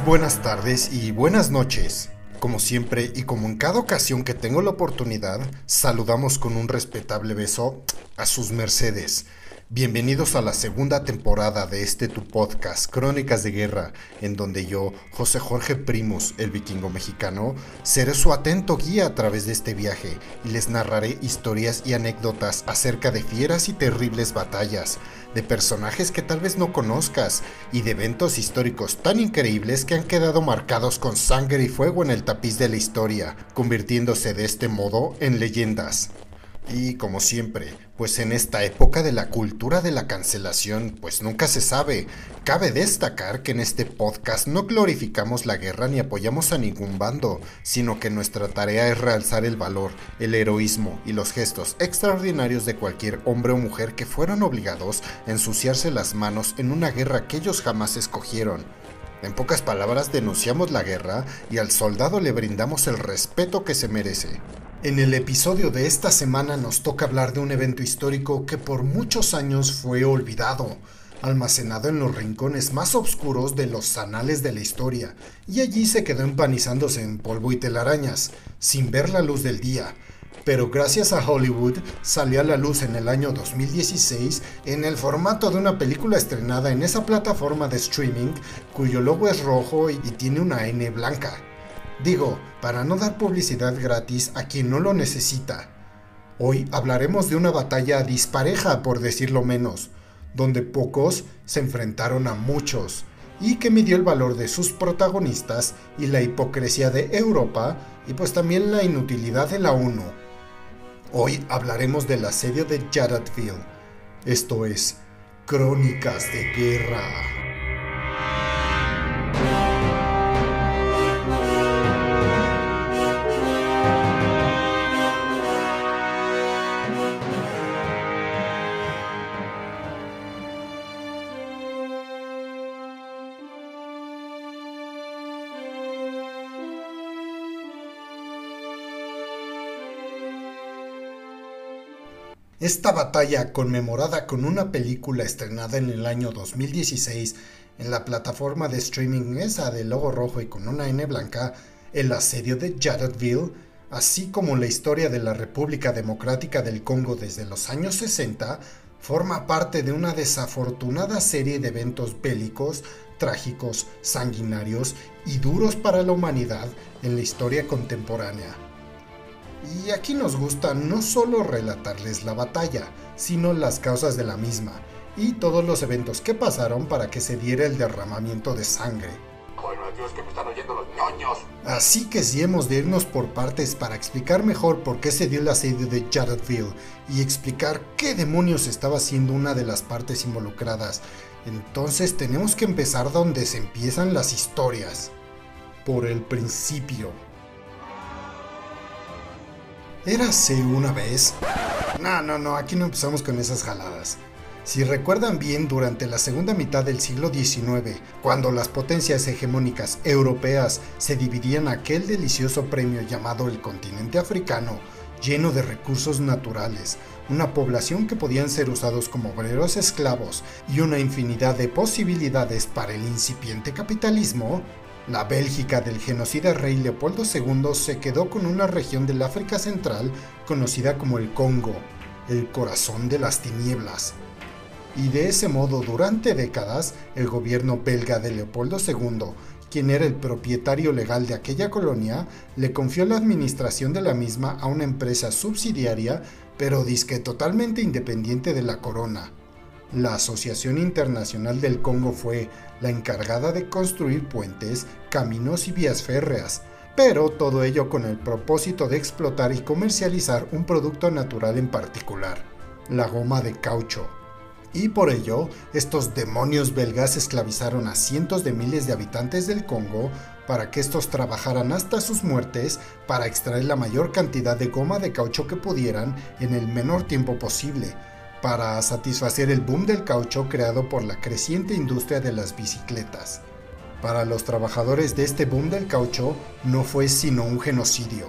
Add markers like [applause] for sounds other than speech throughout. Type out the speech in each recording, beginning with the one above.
Buenas tardes y buenas noches. Como siempre y como en cada ocasión que tengo la oportunidad, saludamos con un respetable beso a sus mercedes. Bienvenidos a la segunda temporada de este tu podcast, Crónicas de Guerra, en donde yo, José Jorge Primus, el vikingo mexicano, seré su atento guía a través de este viaje y les narraré historias y anécdotas acerca de fieras y terribles batallas, de personajes que tal vez no conozcas y de eventos históricos tan increíbles que han quedado marcados con sangre y fuego en el tapiz de la historia, convirtiéndose de este modo en leyendas. Y como siempre, pues en esta época de la cultura de la cancelación, pues nunca se sabe. Cabe destacar que en este podcast no glorificamos la guerra ni apoyamos a ningún bando, sino que nuestra tarea es realzar el valor, el heroísmo y los gestos extraordinarios de cualquier hombre o mujer que fueron obligados a ensuciarse las manos en una guerra que ellos jamás escogieron. En pocas palabras, denunciamos la guerra y al soldado le brindamos el respeto que se merece. En el episodio de esta semana nos toca hablar de un evento histórico que por muchos años fue olvidado, almacenado en los rincones más oscuros de los anales de la historia, y allí se quedó empanizándose en polvo y telarañas, sin ver la luz del día. Pero gracias a Hollywood salió a la luz en el año 2016 en el formato de una película estrenada en esa plataforma de streaming cuyo logo es rojo y tiene una N blanca. Digo, para no dar publicidad gratis a quien no lo necesita. Hoy hablaremos de una batalla dispareja, por decirlo menos, donde pocos se enfrentaron a muchos, y que midió el valor de sus protagonistas y la hipocresía de Europa, y pues también la inutilidad de la ONU. Hoy hablaremos del asedio de Jadotville, esto es, Crónicas de Guerra. Esta batalla, conmemorada con una película estrenada en el año 2016 en la plataforma de streaming esa de logo rojo y con una N blanca, el asedio de Jadotville, así como la historia de la República Democrática del Congo desde los años 60, forma parte de una desafortunada serie de eventos bélicos, trágicos, sanguinarios y duros para la humanidad en la historia contemporánea. Y aquí nos gusta no solo relatarles la batalla, sino las causas de la misma y todos los eventos que pasaron para que se diera el derramamiento de sangre. Así que si hemos de irnos por partes para explicar mejor por qué se dio el asedio de Jadotville y explicar qué demonios estaba haciendo una de las partes involucradas, entonces tenemos que empezar donde se empiezan las historias. Por el principio. ¿Érase una vez? No, no, no, aquí no empezamos con esas jaladas. Si recuerdan bien, durante la segunda mitad del siglo XIX, cuando las potencias hegemónicas europeas se dividían aquel delicioso premio llamado el continente africano, lleno de recursos naturales, una población que podían ser usados como obreros esclavos y una infinidad de posibilidades para el incipiente capitalismo, la Bélgica del genocida rey Leopoldo II se quedó con una región del África Central conocida como el Congo, el corazón de las tinieblas. Y de ese modo, durante décadas, el gobierno belga de Leopoldo II, quien era el propietario legal de aquella colonia, le confió la administración de la misma a una empresa subsidiaria, pero disque totalmente independiente de la corona, la Asociación Internacional del Congo fue la encargada de construir puentes, caminos y vías férreas, pero todo ello con el propósito de explotar y comercializar un producto natural en particular, la goma de caucho. Y por ello, estos demonios belgas esclavizaron a cientos de miles de habitantes del Congo para que estos trabajaran hasta sus muertes para extraer la mayor cantidad de goma de caucho que pudieran en el menor tiempo posible, para satisfacer el boom del caucho creado por la creciente industria de las bicicletas. Para los trabajadores de este boom del caucho no fue sino un genocidio.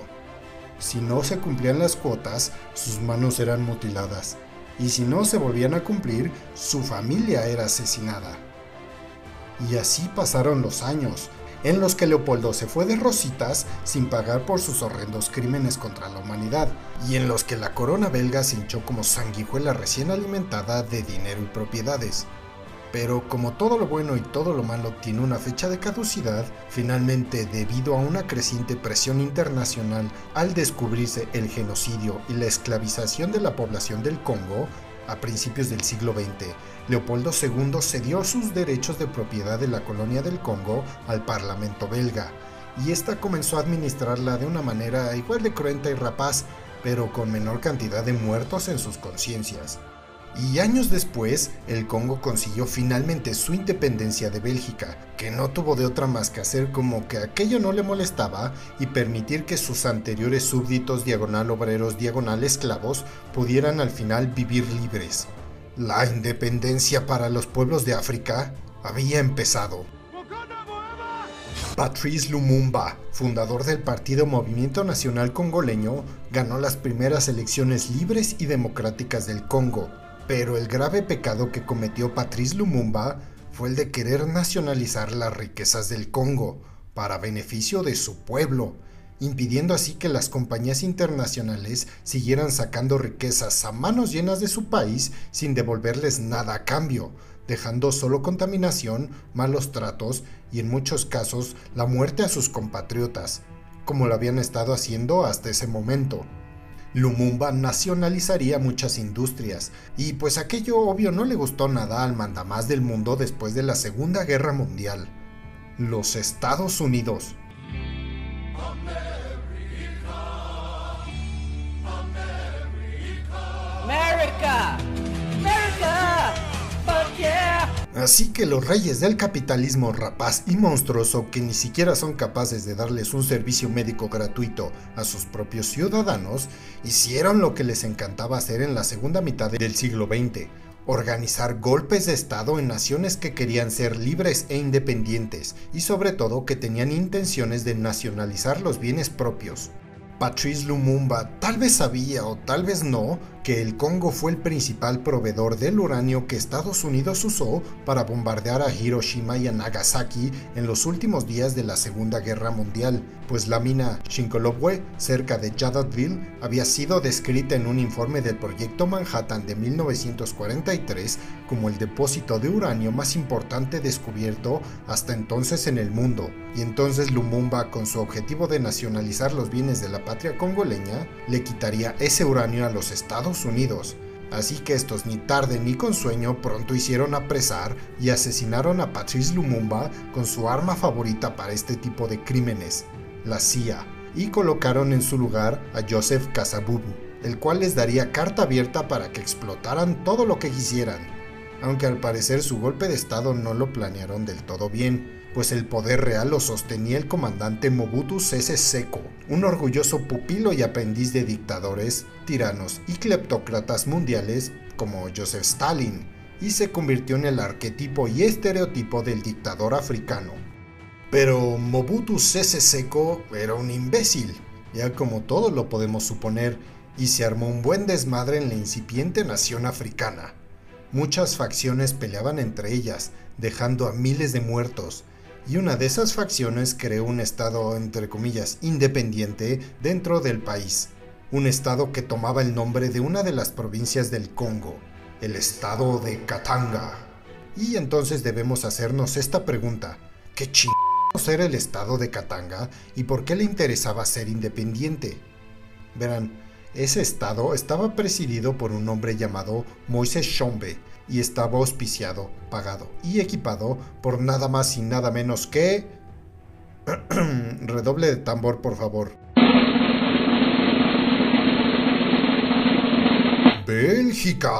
Si no se cumplían las cuotas, sus manos eran mutiladas, y si no se volvían a cumplir, su familia era asesinada. Y así pasaron los años, en los que Leopoldo se fue de rositas sin pagar por sus horrendos crímenes contra la humanidad, y en los que la corona belga se hinchó como sanguijuela recién alimentada de dinero y propiedades. Pero como todo lo bueno y todo lo malo tiene una fecha de caducidad, finalmente debido a una creciente presión internacional al descubrirse el genocidio y la esclavización de la población del Congo, a principios del siglo XX, Leopoldo II cedió sus derechos de propiedad de la colonia del Congo al Parlamento belga, y ésta comenzó a administrarla de una manera igual de cruenta y rapaz, pero con menor cantidad de muertos en sus conciencias. Y años después, el Congo consiguió finalmente su independencia de Bélgica, que no tuvo de otra más que hacer como que aquello no le molestaba y permitir que sus anteriores súbditos diagonal obreros diagonal esclavos pudieran al final vivir libres. La independencia para los pueblos de África había empezado. Patrice Lumumba, fundador del Partido Movimiento Nacional Congoleño, ganó las primeras elecciones libres y democráticas del Congo, pero el grave pecado que cometió Patrice Lumumba fue el de querer nacionalizar las riquezas del Congo para beneficio de su pueblo, impidiendo así que las compañías internacionales siguieran sacando riquezas a manos llenas de su país sin devolverles nada a cambio, dejando solo contaminación, malos tratos y en muchos casos la muerte a sus compatriotas, como lo habían estado haciendo hasta ese momento. Lumumba nacionalizaría muchas industrias, y pues aquello obvio no le gustó nada al mandamás del mundo después de la Segunda Guerra Mundial, los Estados Unidos. America. Así que los reyes del capitalismo rapaz y monstruoso que ni siquiera son capaces de darles un servicio médico gratuito a sus propios ciudadanos, hicieron lo que les encantaba hacer en la segunda mitad del siglo XX, organizar golpes de Estado en naciones que querían ser libres e independientes y sobre todo que tenían intenciones de nacionalizar los bienes propios. Patrice Lumumba tal vez sabía o tal vez no que el Congo fue el principal proveedor del uranio que Estados Unidos usó para bombardear a Hiroshima y a Nagasaki en los últimos días de la Segunda Guerra Mundial, pues la mina Shinkolobwe, cerca de Jadotville, había sido descrita en un informe del Proyecto Manhattan de 1943 como el depósito de uranio más importante descubierto hasta entonces en el mundo, y entonces Lumumba, con su objetivo de nacionalizar los bienes de la patria congoleña, le quitaría ese uranio a los Estados Unidos, así que estos ni tarde ni con sueño pronto hicieron apresar y asesinaron a Patrice Lumumba con su arma favorita para este tipo de crímenes, la CIA, y colocaron en su lugar a Joseph Kasabubu, el cual les daría carta abierta para que explotaran todo lo que quisieran, aunque al parecer su golpe de estado no lo planearon del todo bien pues el poder real lo sostenía el comandante Mobutu Sese Seko, un orgulloso pupilo y aprendiz de dictadores, tiranos y cleptócratas mundiales como Joseph Stalin, y se convirtió en el arquetipo y estereotipo del dictador africano. Pero Mobutu Sese Seko era un imbécil, ya como todos lo podemos suponer, y se armó un buen desmadre en la incipiente nación africana. Muchas facciones peleaban entre ellas, dejando a miles de muertos, y una de esas facciones creó un estado, entre comillas, independiente dentro del país, un estado que tomaba el nombre de una de las provincias del Congo, el estado de Katanga. Y entonces debemos hacernos esta pregunta, ¿qué chingados era el estado de Katanga y por qué le interesaba ser independiente? Verán, ese estado estaba presidido por un hombre llamado Moises Shombe, y estaba auspiciado, pagado y equipado por nada más y nada menos que... [clears throat] Redoble de tambor, por favor. Bélgica.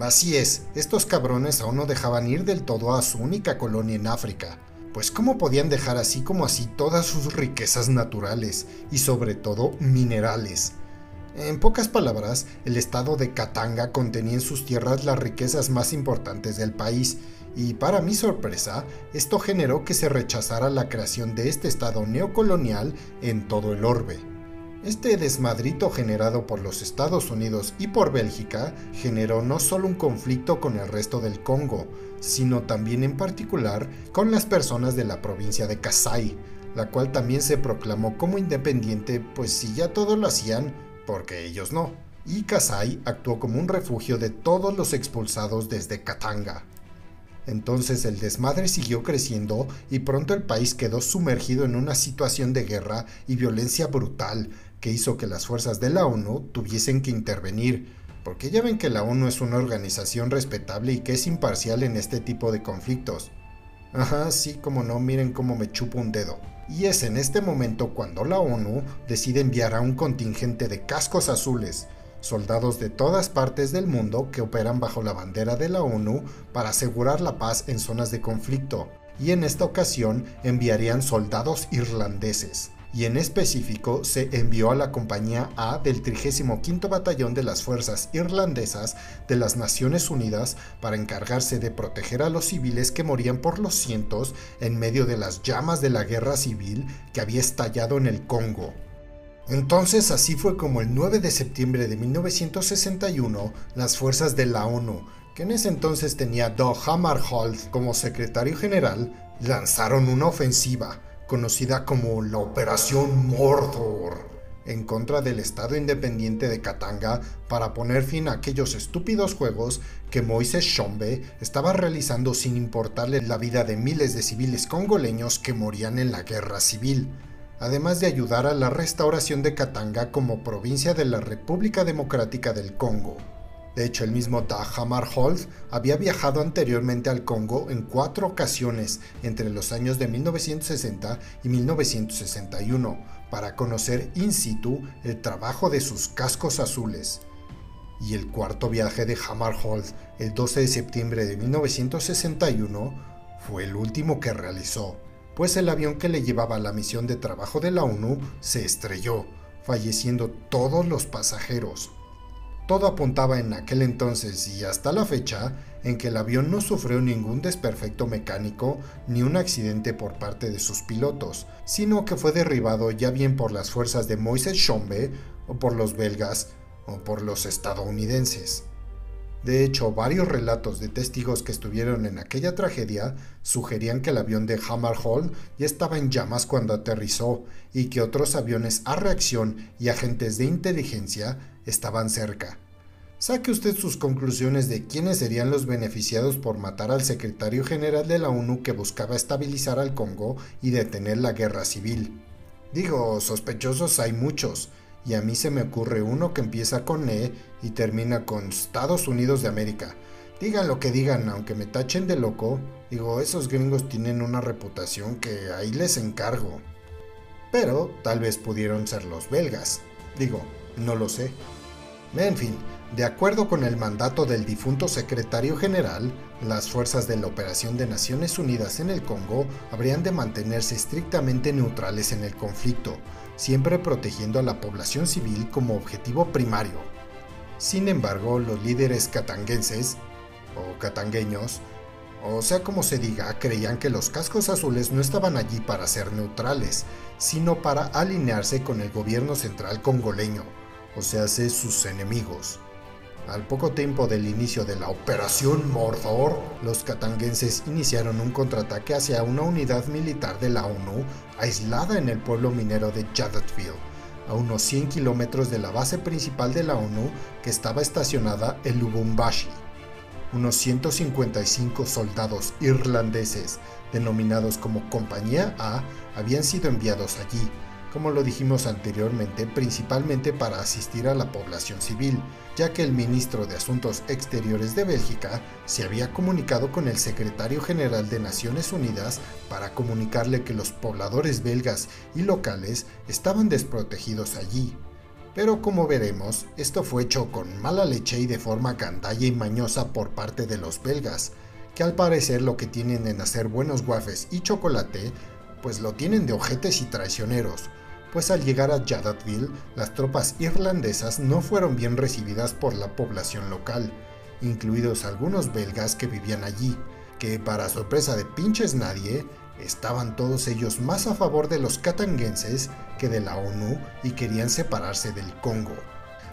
Así es, estos cabrones aún no dejaban ir del todo a su única colonia en África, pues ¿cómo podían dejar así como así todas sus riquezas naturales y sobre todo minerales? En pocas palabras, el estado de Katanga contenía en sus tierras las riquezas más importantes del país, y para mi sorpresa, esto generó que se rechazara la creación de este estado neocolonial en todo el orbe. Este desmadrito generado por los Estados Unidos y por Bélgica generó no solo un conflicto con el resto del Congo, sino también en particular con las personas de la provincia de Kasai, la cual también se proclamó como independiente, pues si ya todos lo hacían, porque ellos no. Y Kasai actuó como un refugio de todos los expulsados desde Katanga. Entonces el desmadre siguió creciendo y pronto el país quedó sumergido en una situación de guerra y violencia brutal, que hizo que las fuerzas de la ONU tuviesen que intervenir, porque ya ven que la ONU es una organización respetable y que es imparcial en este tipo de conflictos. Ajá, sí, como no, miren cómo me chupo un dedo. Y es en este momento cuando la ONU decide enviar a un contingente de cascos azules, soldados de todas partes del mundo que operan bajo la bandera de la ONU para asegurar la paz en zonas de conflicto, y en esta ocasión enviarían soldados irlandeses y en específico se envió a la Compañía A del 35 Batallón de las Fuerzas Irlandesas de las Naciones Unidas para encargarse de proteger a los civiles que morían por los cientos en medio de las llamas de la guerra civil que había estallado en el Congo. Entonces así fue como el 9 de septiembre de 1961 las fuerzas de la ONU, que en ese entonces tenía Doug Hammarskjöld como secretario general, lanzaron una ofensiva conocida como la Operación Mordor, en contra del Estado independiente de Katanga para poner fin a aquellos estúpidos juegos que Moises Shombe estaba realizando sin importarle la vida de miles de civiles congoleños que morían en la guerra civil, además de ayudar a la restauración de Katanga como provincia de la República Democrática del Congo. De hecho, el mismo Dag Hammarskjöld había viajado anteriormente al Congo en cuatro ocasiones entre los años de 1960 y 1961 para conocer in situ el trabajo de sus cascos azules. Y el cuarto viaje de Hammarskjöld, el 12 de septiembre de 1961, fue el último que realizó, pues el avión que le llevaba a la misión de trabajo de la ONU se estrelló, falleciendo todos los pasajeros. Todo apuntaba en aquel entonces y hasta la fecha en que el avión no sufrió ningún desperfecto mecánico ni un accidente por parte de sus pilotos, sino que fue derribado ya bien por las fuerzas de Moises Chombe o por los belgas o por los estadounidenses. De hecho, varios relatos de testigos que estuvieron en aquella tragedia sugerían que el avión de Hammerhall ya estaba en llamas cuando aterrizó y que otros aviones a reacción y agentes de inteligencia estaban cerca. Saque usted sus conclusiones de quiénes serían los beneficiados por matar al secretario general de la ONU que buscaba estabilizar al Congo y detener la guerra civil. Digo, sospechosos hay muchos, y a mí se me ocurre uno que empieza con E y termina con Estados Unidos de América. Digan lo que digan, aunque me tachen de loco, digo, esos gringos tienen una reputación que ahí les encargo. Pero tal vez pudieron ser los belgas. Digo, no lo sé. En fin, de acuerdo con el mandato del difunto secretario general, las fuerzas de la Operación de Naciones Unidas en el Congo habrían de mantenerse estrictamente neutrales en el conflicto, siempre protegiendo a la población civil como objetivo primario. Sin embargo, los líderes catanguenses, o catangueños, o sea como se diga, creían que los cascos azules no estaban allí para ser neutrales, sino para alinearse con el gobierno central congoleño, o sea, sus enemigos. Al poco tiempo del inicio de la Operación Mordor, los catanguenses iniciaron un contraataque hacia una unidad militar de la ONU aislada en el pueblo minero de Jadotfield, a unos 100 kilómetros de la base principal de la ONU que estaba estacionada en Lubumbashi. Unos 155 soldados irlandeses, denominados como Compañía A, habían sido enviados allí, como lo dijimos anteriormente, principalmente para asistir a la población civil, ya que el ministro de Asuntos Exteriores de Bélgica se había comunicado con el secretario general de Naciones Unidas para comunicarle que los pobladores belgas y locales estaban desprotegidos allí. Pero como veremos, esto fue hecho con mala leche y de forma gandalla y mañosa por parte de los belgas, que al parecer lo que tienen en hacer buenos guafes y chocolate, pues lo tienen de ojetes y traicioneros, pues al llegar a Jadatville, las tropas irlandesas no fueron bien recibidas por la población local, incluidos algunos belgas que vivían allí, que para sorpresa de pinches nadie, Estaban todos ellos más a favor de los katanguenses que de la ONU y querían separarse del Congo.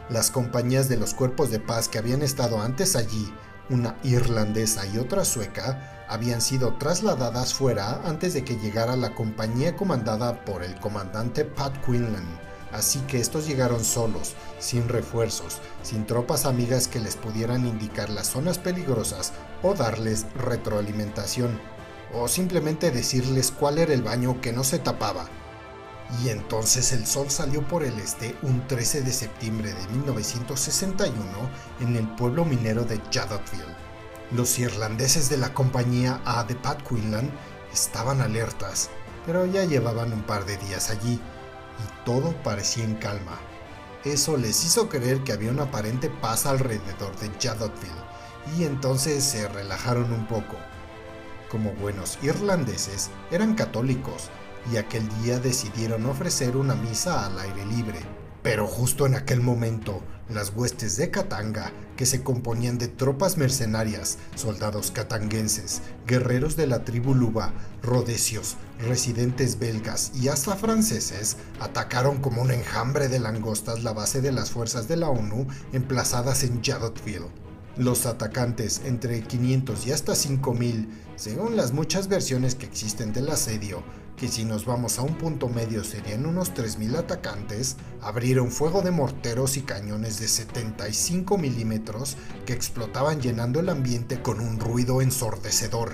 Las compañías de los cuerpos de paz que habían estado antes allí, una irlandesa y otra sueca, habían sido trasladadas fuera antes de que llegara la compañía comandada por el comandante Pat Quinlan. Así que estos llegaron solos, sin refuerzos, sin tropas amigas que les pudieran indicar las zonas peligrosas o darles retroalimentación, o simplemente decirles cuál era el baño que no se tapaba. Y entonces el sol salió por el este un 13 de septiembre de 1961 en el pueblo minero de Jaddotville. Los irlandeses de la compañía A de Pat Quinlan estaban alertas, pero ya llevaban un par de días allí y todo parecía en calma. Eso les hizo creer que había una aparente paz alrededor de Jaddotville y entonces se relajaron un poco. Como buenos irlandeses, eran católicos y aquel día decidieron ofrecer una misa al aire libre. Pero justo en aquel momento, las huestes de Katanga, que se componían de tropas mercenarias, soldados katanguenses, guerreros de la tribu Luba, rodesios, residentes belgas y hasta franceses, atacaron como un enjambre de langostas la base de las fuerzas de la ONU emplazadas en Jaddotville. Los atacantes, entre 500 y hasta 5000, según las muchas versiones que existen del asedio, que si nos vamos a un punto medio serían unos 3.000 atacantes, abrieron fuego de morteros y cañones de 75 milímetros que explotaban llenando el ambiente con un ruido ensordecedor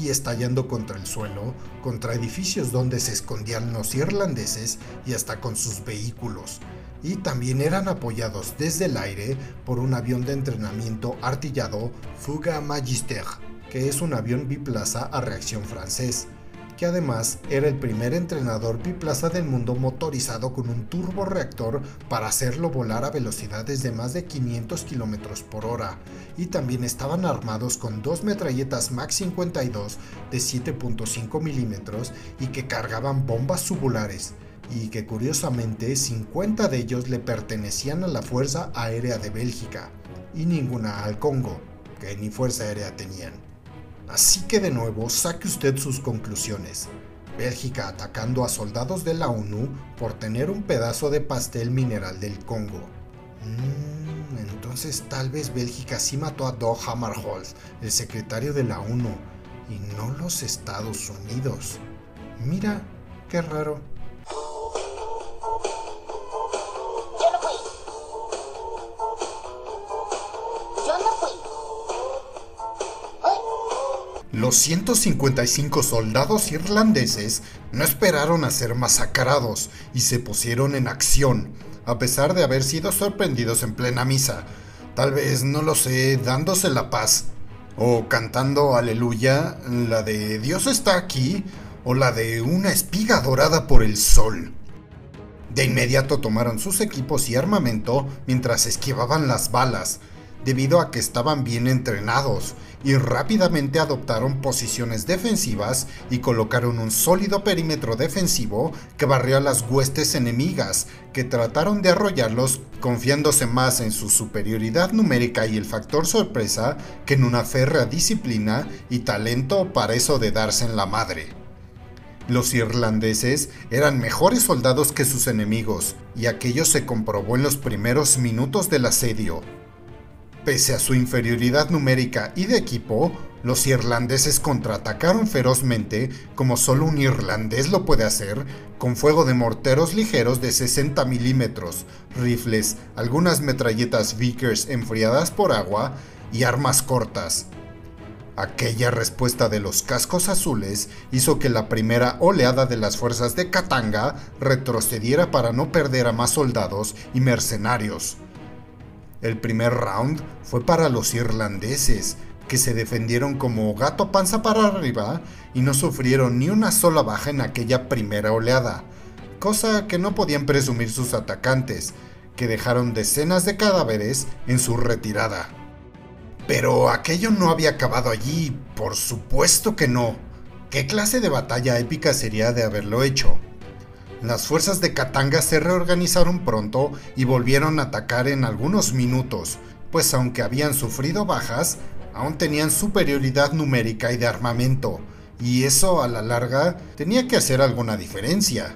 y estallando contra el suelo, contra edificios donde se escondían los irlandeses y hasta con sus vehículos. Y también eran apoyados desde el aire por un avión de entrenamiento artillado Fuga Magister, que es un avión biplaza a reacción francés que además era el primer entrenador biplaza del mundo motorizado con un turboreactor para hacerlo volar a velocidades de más de 500 km por hora, y también estaban armados con dos metralletas Max 52 de 7.5 milímetros y que cargaban bombas subulares, y que curiosamente 50 de ellos le pertenecían a la Fuerza Aérea de Bélgica, y ninguna al Congo, que ni Fuerza Aérea tenían. Así que de nuevo saque usted sus conclusiones. Bélgica atacando a soldados de la ONU por tener un pedazo de pastel mineral del Congo. Mm, entonces tal vez Bélgica sí mató a Doug Hammarskjöld, el secretario de la ONU, y no los Estados Unidos. Mira, qué raro. Los 155 soldados irlandeses no esperaron a ser masacrados y se pusieron en acción, a pesar de haber sido sorprendidos en plena misa. Tal vez, no lo sé, dándose la paz. O cantando aleluya, la de Dios está aquí, o la de una espiga dorada por el sol. De inmediato tomaron sus equipos y armamento mientras esquivaban las balas, debido a que estaban bien entrenados y rápidamente adoptaron posiciones defensivas y colocaron un sólido perímetro defensivo que barrió a las huestes enemigas, que trataron de arrollarlos confiándose más en su superioridad numérica y el factor sorpresa que en una férrea disciplina y talento para eso de darse en la madre. Los irlandeses eran mejores soldados que sus enemigos, y aquello se comprobó en los primeros minutos del asedio, Pese a su inferioridad numérica y de equipo, los irlandeses contraatacaron ferozmente, como solo un irlandés lo puede hacer, con fuego de morteros ligeros de 60 milímetros, rifles, algunas metralletas Vickers enfriadas por agua y armas cortas. Aquella respuesta de los cascos azules hizo que la primera oleada de las fuerzas de Katanga retrocediera para no perder a más soldados y mercenarios. El primer round fue para los irlandeses, que se defendieron como gato panza para arriba y no sufrieron ni una sola baja en aquella primera oleada, cosa que no podían presumir sus atacantes, que dejaron decenas de cadáveres en su retirada. Pero aquello no había acabado allí, por supuesto que no. ¿Qué clase de batalla épica sería de haberlo hecho? Las fuerzas de Katanga se reorganizaron pronto y volvieron a atacar en algunos minutos, pues aunque habían sufrido bajas, aún tenían superioridad numérica y de armamento, y eso a la larga tenía que hacer alguna diferencia.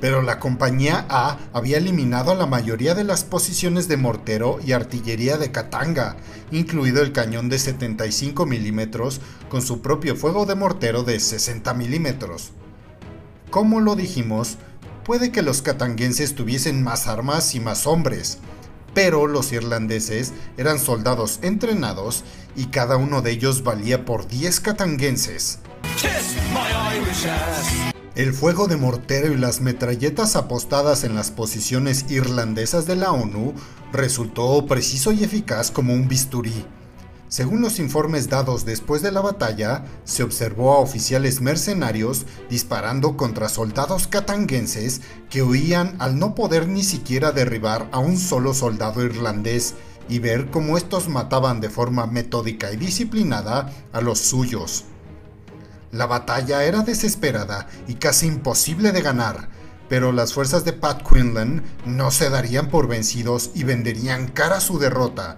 Pero la compañía A había eliminado a la mayoría de las posiciones de mortero y artillería de Katanga, incluido el cañón de 75 milímetros con su propio fuego de mortero de 60 milímetros. Como lo dijimos, puede que los katanguenses tuviesen más armas y más hombres, pero los irlandeses eran soldados entrenados y cada uno de ellos valía por 10 katanguenses. El fuego de mortero y las metralletas apostadas en las posiciones irlandesas de la ONU resultó preciso y eficaz como un bisturí. Según los informes dados después de la batalla, se observó a oficiales mercenarios disparando contra soldados katanguenses que huían al no poder ni siquiera derribar a un solo soldado irlandés y ver cómo estos mataban de forma metódica y disciplinada a los suyos. La batalla era desesperada y casi imposible de ganar, pero las fuerzas de Pat Quinlan no se darían por vencidos y venderían cara su derrota.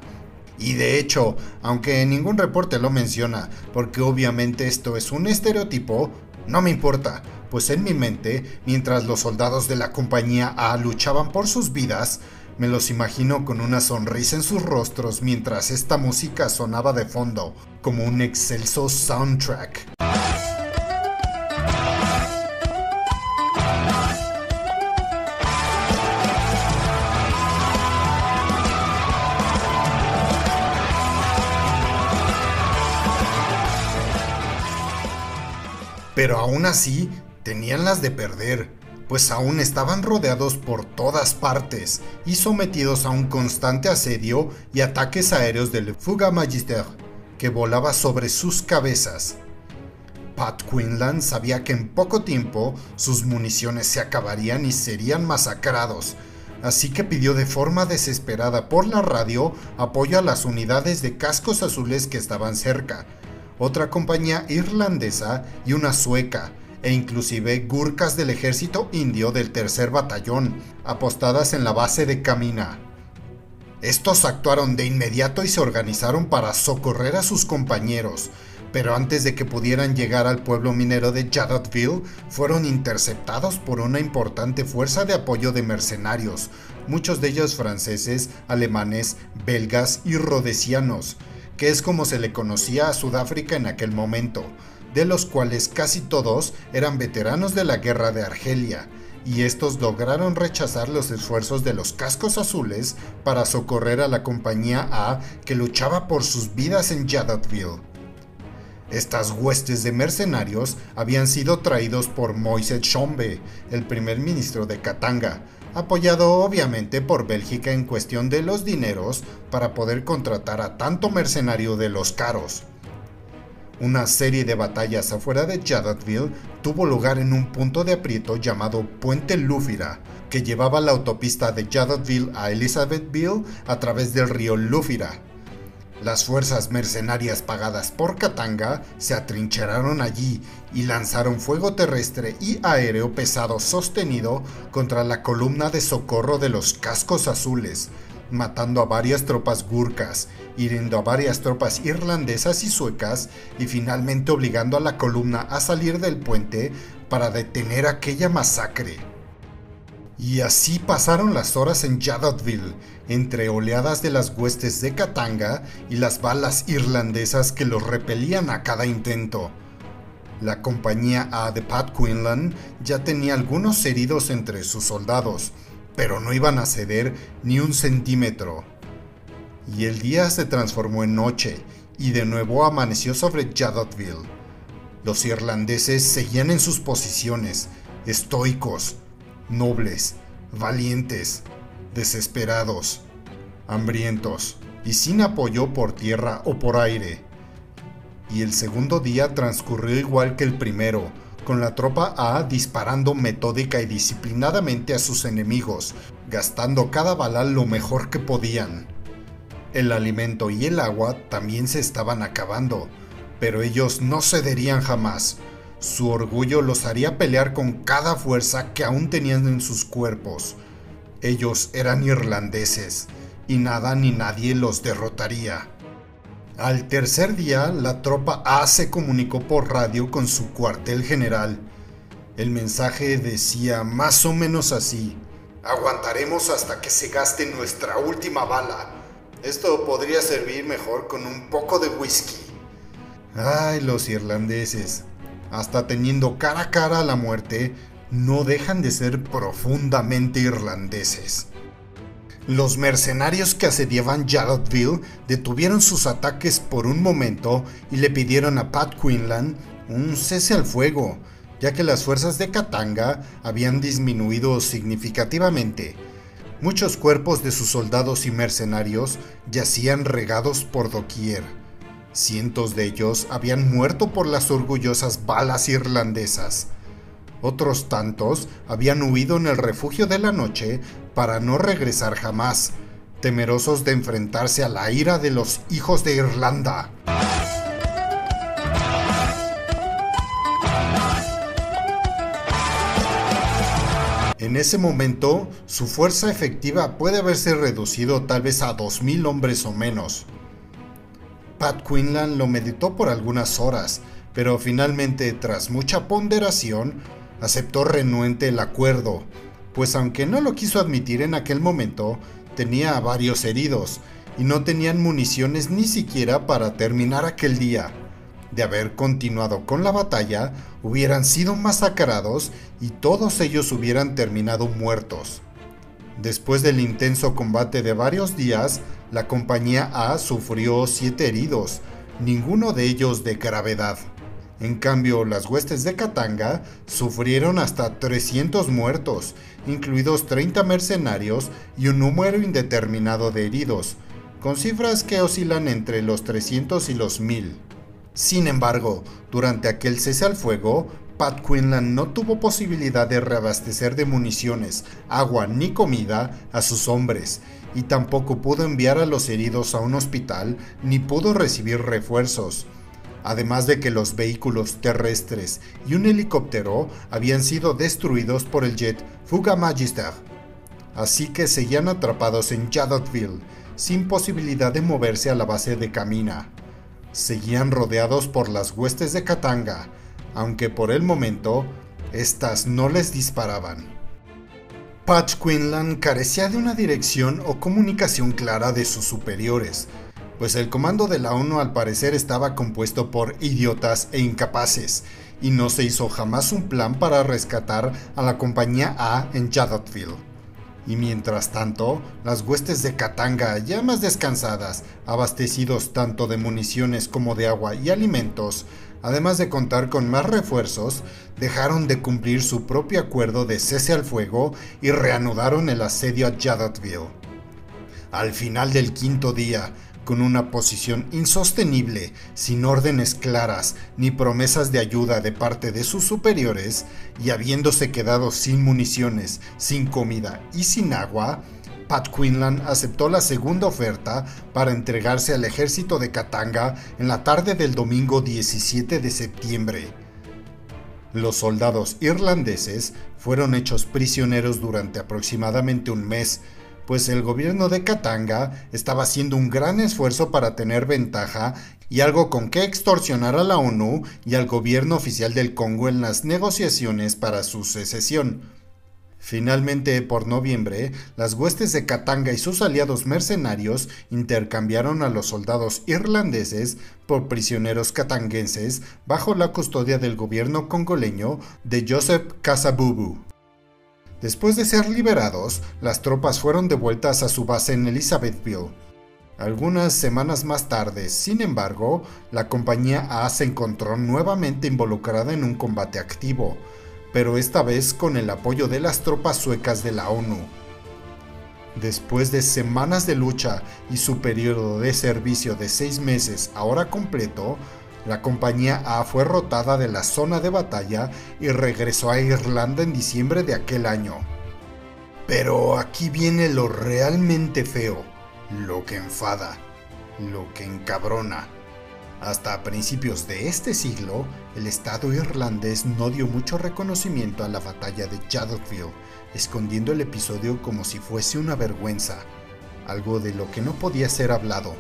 Y de hecho, aunque ningún reporte lo menciona, porque obviamente esto es un estereotipo, no me importa, pues en mi mente, mientras los soldados de la compañía A luchaban por sus vidas, me los imagino con una sonrisa en sus rostros mientras esta música sonaba de fondo, como un excelso soundtrack. Pero aún así, tenían las de perder, pues aún estaban rodeados por todas partes y sometidos a un constante asedio y ataques aéreos del Fuga Magister, que volaba sobre sus cabezas. Pat Quinlan sabía que en poco tiempo sus municiones se acabarían y serían masacrados, así que pidió de forma desesperada por la radio apoyo a las unidades de cascos azules que estaban cerca, otra compañía irlandesa y una sueca, e inclusive gurkas del ejército indio del tercer batallón, apostadas en la base de Camina. Estos actuaron de inmediato y se organizaron para socorrer a sus compañeros, pero antes de que pudieran llegar al pueblo minero de Jadotville, fueron interceptados por una importante fuerza de apoyo de mercenarios, muchos de ellos franceses, alemanes, belgas y rodesianos, que es como se le conocía a Sudáfrica en aquel momento, de los cuales casi todos eran veteranos de la guerra de Argelia, y estos lograron rechazar los esfuerzos de los cascos azules para socorrer a la compañía A que luchaba por sus vidas en Jadotville. Estas huestes de mercenarios habían sido traídos por Moise Tshombe, el primer ministro de Katanga, apoyado obviamente por Bélgica en cuestión de los dineros para poder contratar a tanto mercenario de los caros. Una serie de batallas afuera de Jadotville tuvo lugar en un punto de aprieto llamado Puente Lúfira, que llevaba la autopista de Jadotville a Elizabethville a través del río Lúfira. Las fuerzas mercenarias pagadas por Katanga se atrincheraron allí y lanzaron fuego terrestre y aéreo pesado sostenido contra la columna de socorro de los cascos azules, matando a varias tropas gurkas, hiriendo a varias tropas irlandesas y suecas y finalmente obligando a la columna a salir del puente para detener aquella masacre. Y así pasaron las horas en Jadotville, entre oleadas de las huestes de Katanga y las balas irlandesas que los repelían a cada intento. La compañía A de Pat Quinlan ya tenía algunos heridos entre sus soldados, pero no iban a ceder ni un centímetro. Y el día se transformó en noche y de nuevo amaneció sobre Jadotville. Los irlandeses seguían en sus posiciones, estoicos, nobles, valientes, desesperados, hambrientos y sin apoyo por tierra o por aire. Y el segundo día transcurrió igual que el primero, con la tropa A disparando metódica y disciplinadamente a sus enemigos, gastando cada bala lo mejor que podían. El alimento y el agua también se estaban acabando, pero ellos no cederían jamás. Su orgullo los haría pelear con cada fuerza que aún tenían en sus cuerpos. Ellos eran irlandeses, y nada ni nadie los derrotaría. Al tercer día, la tropa A se comunicó por radio con su cuartel general. El mensaje decía más o menos así. Aguantaremos hasta que se gaste nuestra última bala. Esto podría servir mejor con un poco de whisky. Ay, los irlandeses. Hasta teniendo cara a cara a la muerte, no dejan de ser profundamente irlandeses. Los mercenarios que asediaban Jarrettville detuvieron sus ataques por un momento y le pidieron a Pat Quinlan un cese al fuego, ya que las fuerzas de Katanga habían disminuido significativamente. Muchos cuerpos de sus soldados y mercenarios yacían regados por doquier. Cientos de ellos habían muerto por las orgullosas balas irlandesas. Otros tantos habían huido en el refugio de la noche para no regresar jamás, temerosos de enfrentarse a la ira de los hijos de Irlanda. En ese momento, su fuerza efectiva puede haberse reducido tal vez a 2.000 hombres o menos. Pat Quinlan lo meditó por algunas horas, pero finalmente, tras mucha ponderación, aceptó renuente el acuerdo, pues aunque no lo quiso admitir en aquel momento, tenía varios heridos y no tenían municiones ni siquiera para terminar aquel día. De haber continuado con la batalla, hubieran sido masacrados y todos ellos hubieran terminado muertos. Después del intenso combate de varios días, la compañía A sufrió siete heridos, ninguno de ellos de gravedad. En cambio, las huestes de Katanga sufrieron hasta 300 muertos, incluidos 30 mercenarios y un número indeterminado de heridos, con cifras que oscilan entre los 300 y los 1000. Sin embargo, durante aquel cese al fuego, Pat Quinlan no tuvo posibilidad de reabastecer de municiones, agua ni comida a sus hombres, y tampoco pudo enviar a los heridos a un hospital ni pudo recibir refuerzos además de que los vehículos terrestres y un helicóptero habían sido destruidos por el jet Fuga Magister. Así que seguían atrapados en Jadottville, sin posibilidad de moverse a la base de Camina. Seguían rodeados por las huestes de Katanga, aunque por el momento, estas no les disparaban. Patch Quinlan carecía de una dirección o comunicación clara de sus superiores, pues el comando de la ONU al parecer estaba compuesto por idiotas e incapaces, y no se hizo jamás un plan para rescatar a la compañía A en Jadottville. Y mientras tanto, las huestes de Katanga, ya más descansadas, abastecidos tanto de municiones como de agua y alimentos, además de contar con más refuerzos, dejaron de cumplir su propio acuerdo de cese al fuego y reanudaron el asedio a Jadottville. Al final del quinto día, con una posición insostenible, sin órdenes claras ni promesas de ayuda de parte de sus superiores, y habiéndose quedado sin municiones, sin comida y sin agua, Pat Quinlan aceptó la segunda oferta para entregarse al ejército de Katanga en la tarde del domingo 17 de septiembre. Los soldados irlandeses fueron hechos prisioneros durante aproximadamente un mes, pues el gobierno de Katanga estaba haciendo un gran esfuerzo para tener ventaja y algo con que extorsionar a la ONU y al gobierno oficial del Congo en las negociaciones para su secesión. Finalmente, por noviembre, las huestes de Katanga y sus aliados mercenarios intercambiaron a los soldados irlandeses por prisioneros katanguenses bajo la custodia del gobierno congoleño de Joseph Kasabubu. Después de ser liberados, las tropas fueron devueltas a su base en Elizabethville. Algunas semanas más tarde, sin embargo, la compañía A se encontró nuevamente involucrada en un combate activo, pero esta vez con el apoyo de las tropas suecas de la ONU. Después de semanas de lucha y su periodo de servicio de seis meses ahora completo, la compañía A fue rotada de la zona de batalla y regresó a Irlanda en diciembre de aquel año. Pero aquí viene lo realmente feo, lo que enfada, lo que encabrona. Hasta principios de este siglo, el Estado irlandés no dio mucho reconocimiento a la batalla de Jadottville, escondiendo el episodio como si fuese una vergüenza, algo de lo que no podía ser hablado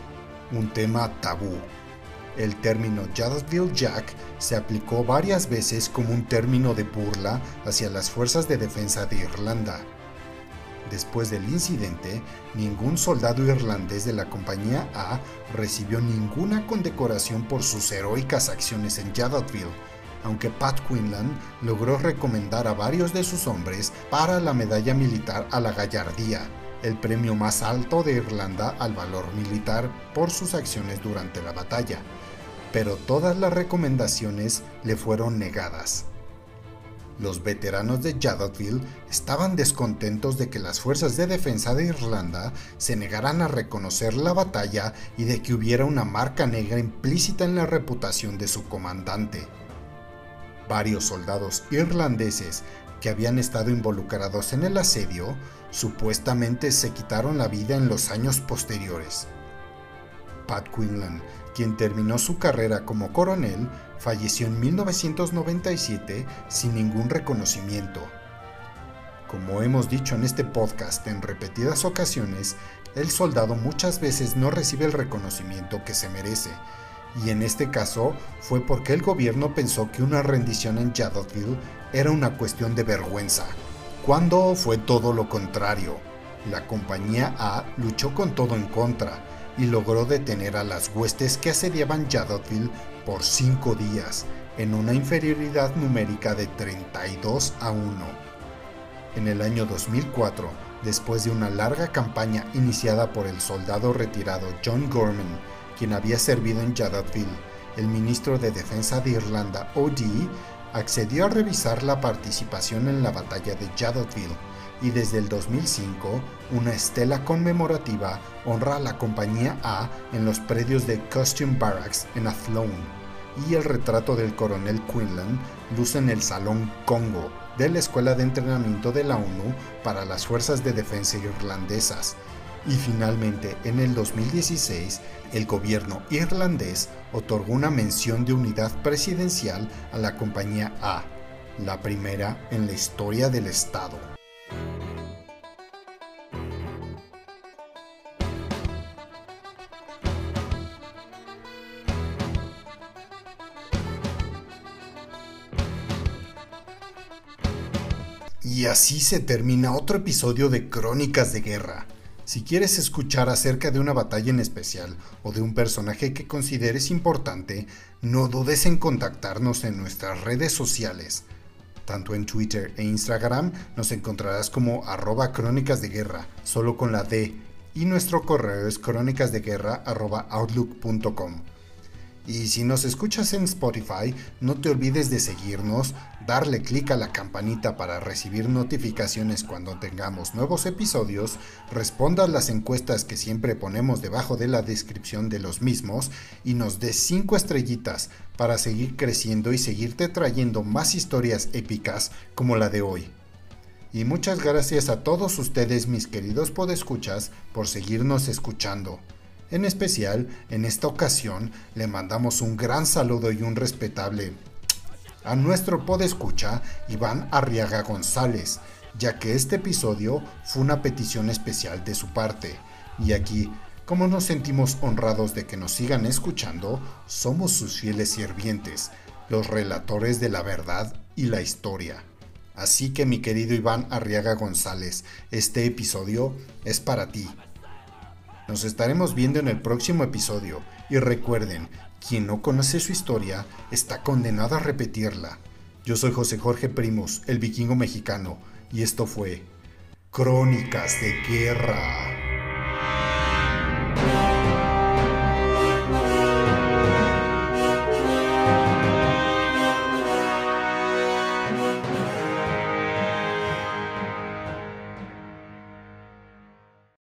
un tema tabú. El término Jadottville Jack se aplicó varias veces como un término de burla hacia las fuerzas de defensa de Irlanda. Después del incidente, ningún soldado irlandés de la Compañía A recibió ninguna condecoración por sus heroicas acciones en Jadottville, aunque Pat Quinlan logró recomendar a varios de sus hombres para la Medalla Militar a la Gallardía, el premio más alto de Irlanda al valor militar por sus acciones durante la batalla pero todas las recomendaciones le fueron negadas. Los veteranos de Jadottville estaban descontentos de que las fuerzas de defensa de Irlanda se negaran a reconocer la batalla y de que hubiera una marca negra implícita en la reputación de su comandante. Varios soldados irlandeses que habían estado involucrados en el asedio supuestamente se quitaron la vida en los años posteriores. Pat Quinlan quien terminó su carrera como coronel, falleció en 1997 sin ningún reconocimiento. Como hemos dicho en este podcast en repetidas ocasiones, el soldado muchas veces no recibe el reconocimiento que se merece, y en este caso fue porque el gobierno pensó que una rendición en Jadottville era una cuestión de vergüenza, cuando fue todo lo contrario. La compañía A luchó con todo en contra, y logró detener a las huestes que asediaban Jadottville por cinco días, en una inferioridad numérica de 32 a 1. En el año 2004, después de una larga campaña iniciada por el soldado retirado John Gorman, quien había servido en Jadottville, el ministro de Defensa de Irlanda, O.D., accedió a revisar la participación en la batalla de Jadottville y desde el 2005 una estela conmemorativa honra a la compañía A en los predios de Costume Barracks en Athlone y el retrato del coronel Quinlan luce en el Salón Congo de la Escuela de Entrenamiento de la ONU para las Fuerzas de Defensa Irlandesas. Y finalmente, en el 2016, el gobierno irlandés otorgó una mención de unidad presidencial a la compañía A, la primera en la historia del Estado. Y así se termina otro episodio de Crónicas de Guerra. Si quieres escuchar acerca de una batalla en especial o de un personaje que consideres importante, no dudes en contactarnos en nuestras redes sociales. Tanto en Twitter e Instagram nos encontrarás como arroba crónicas de guerra, solo con la D, y nuestro correo es crónicasdeguerra.outlook.com. Y si nos escuchas en Spotify, no te olvides de seguirnos, darle clic a la campanita para recibir notificaciones cuando tengamos nuevos episodios, respondas las encuestas que siempre ponemos debajo de la descripción de los mismos y nos des 5 estrellitas para seguir creciendo y seguirte trayendo más historias épicas como la de hoy. Y muchas gracias a todos ustedes mis queridos podescuchas por seguirnos escuchando. En especial, en esta ocasión, le mandamos un gran saludo y un respetable a nuestro podescucha Iván Arriaga González, ya que este episodio fue una petición especial de su parte. Y aquí, como nos sentimos honrados de que nos sigan escuchando, somos sus fieles sirvientes, los relatores de la verdad y la historia. Así que mi querido Iván Arriaga González, este episodio es para ti. Nos estaremos viendo en el próximo episodio y recuerden, quien no conoce su historia está condenado a repetirla. Yo soy José Jorge Primos, el vikingo mexicano, y esto fue Crónicas de Guerra.